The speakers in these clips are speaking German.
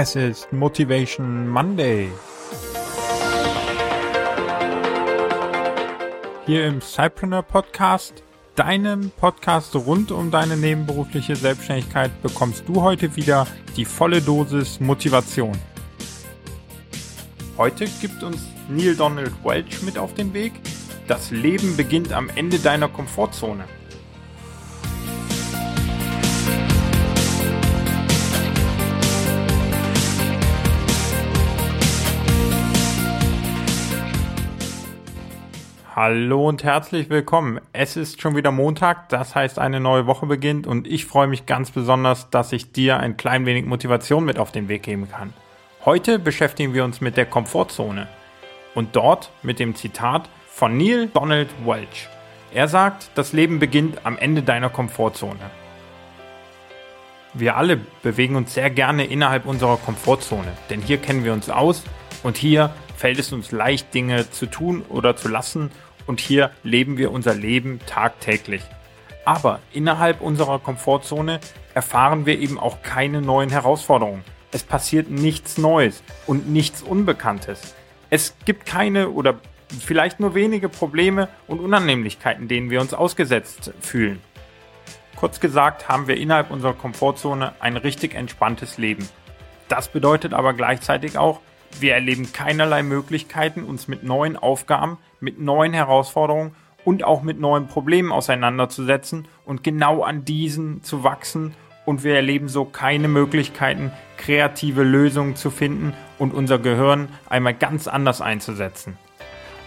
Es ist Motivation Monday. Hier im Cypreneur Podcast, deinem Podcast rund um deine nebenberufliche Selbstständigkeit, bekommst du heute wieder die volle Dosis Motivation. Heute gibt uns Neil Donald Welch mit auf den Weg. Das Leben beginnt am Ende deiner Komfortzone. Hallo und herzlich willkommen. Es ist schon wieder Montag, das heißt eine neue Woche beginnt und ich freue mich ganz besonders, dass ich dir ein klein wenig Motivation mit auf den Weg geben kann. Heute beschäftigen wir uns mit der Komfortzone und dort mit dem Zitat von Neil Donald Welch. Er sagt, das Leben beginnt am Ende deiner Komfortzone. Wir alle bewegen uns sehr gerne innerhalb unserer Komfortzone, denn hier kennen wir uns aus und hier fällt es uns leicht, Dinge zu tun oder zu lassen und hier leben wir unser Leben tagtäglich. Aber innerhalb unserer Komfortzone erfahren wir eben auch keine neuen Herausforderungen. Es passiert nichts Neues und nichts Unbekanntes. Es gibt keine oder vielleicht nur wenige Probleme und Unannehmlichkeiten, denen wir uns ausgesetzt fühlen. Kurz gesagt haben wir innerhalb unserer Komfortzone ein richtig entspanntes Leben. Das bedeutet aber gleichzeitig auch, wir erleben keinerlei Möglichkeiten, uns mit neuen Aufgaben, mit neuen Herausforderungen und auch mit neuen Problemen auseinanderzusetzen und genau an diesen zu wachsen. Und wir erleben so keine Möglichkeiten, kreative Lösungen zu finden und unser Gehirn einmal ganz anders einzusetzen.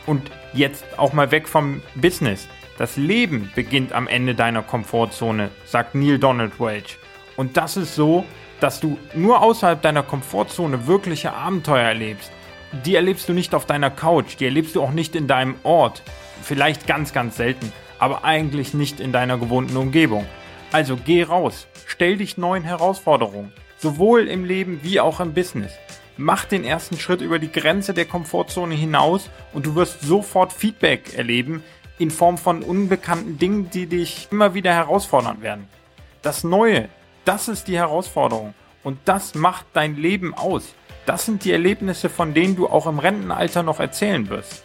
Und jetzt auch mal weg vom Business. Das Leben beginnt am Ende deiner Komfortzone, sagt Neil Donald Welch. Und das ist so, dass du nur außerhalb deiner Komfortzone wirkliche Abenteuer erlebst. Die erlebst du nicht auf deiner Couch, die erlebst du auch nicht in deinem Ort. Vielleicht ganz, ganz selten, aber eigentlich nicht in deiner gewohnten Umgebung. Also geh raus, stell dich neuen Herausforderungen, sowohl im Leben wie auch im Business. Mach den ersten Schritt über die Grenze der Komfortzone hinaus und du wirst sofort Feedback erleben in Form von unbekannten Dingen, die dich immer wieder herausfordern werden. Das Neue, das ist die Herausforderung. Und das macht dein Leben aus. Das sind die Erlebnisse, von denen du auch im Rentenalter noch erzählen wirst.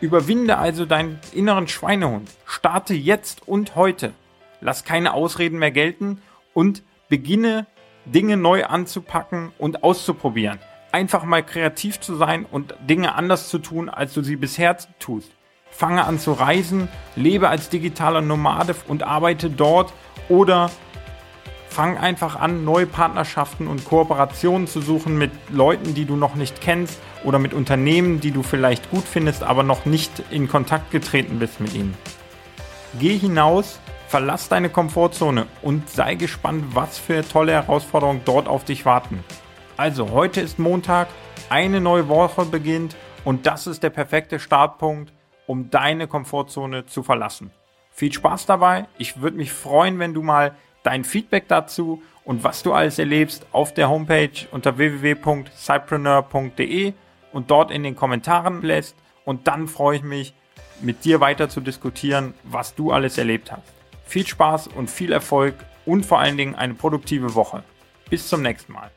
Überwinde also deinen inneren Schweinehund. Starte jetzt und heute. Lass keine Ausreden mehr gelten und beginne Dinge neu anzupacken und auszuprobieren. Einfach mal kreativ zu sein und Dinge anders zu tun, als du sie bisher tust. Fange an zu reisen, lebe als digitaler Nomade und arbeite dort oder fang einfach an, neue Partnerschaften und Kooperationen zu suchen mit Leuten, die du noch nicht kennst oder mit Unternehmen, die du vielleicht gut findest, aber noch nicht in Kontakt getreten bist mit ihnen. Geh hinaus, verlass deine Komfortzone und sei gespannt, was für tolle Herausforderungen dort auf dich warten. Also, heute ist Montag, eine neue Woche beginnt und das ist der perfekte Startpunkt, um deine Komfortzone zu verlassen. Viel Spaß dabei. Ich würde mich freuen, wenn du mal dein Feedback dazu und was du alles erlebst auf der Homepage unter www.cypreneur.de und dort in den Kommentaren lässt. Und dann freue ich mich, mit dir weiter zu diskutieren, was du alles erlebt hast. Viel Spaß und viel Erfolg und vor allen Dingen eine produktive Woche. Bis zum nächsten Mal.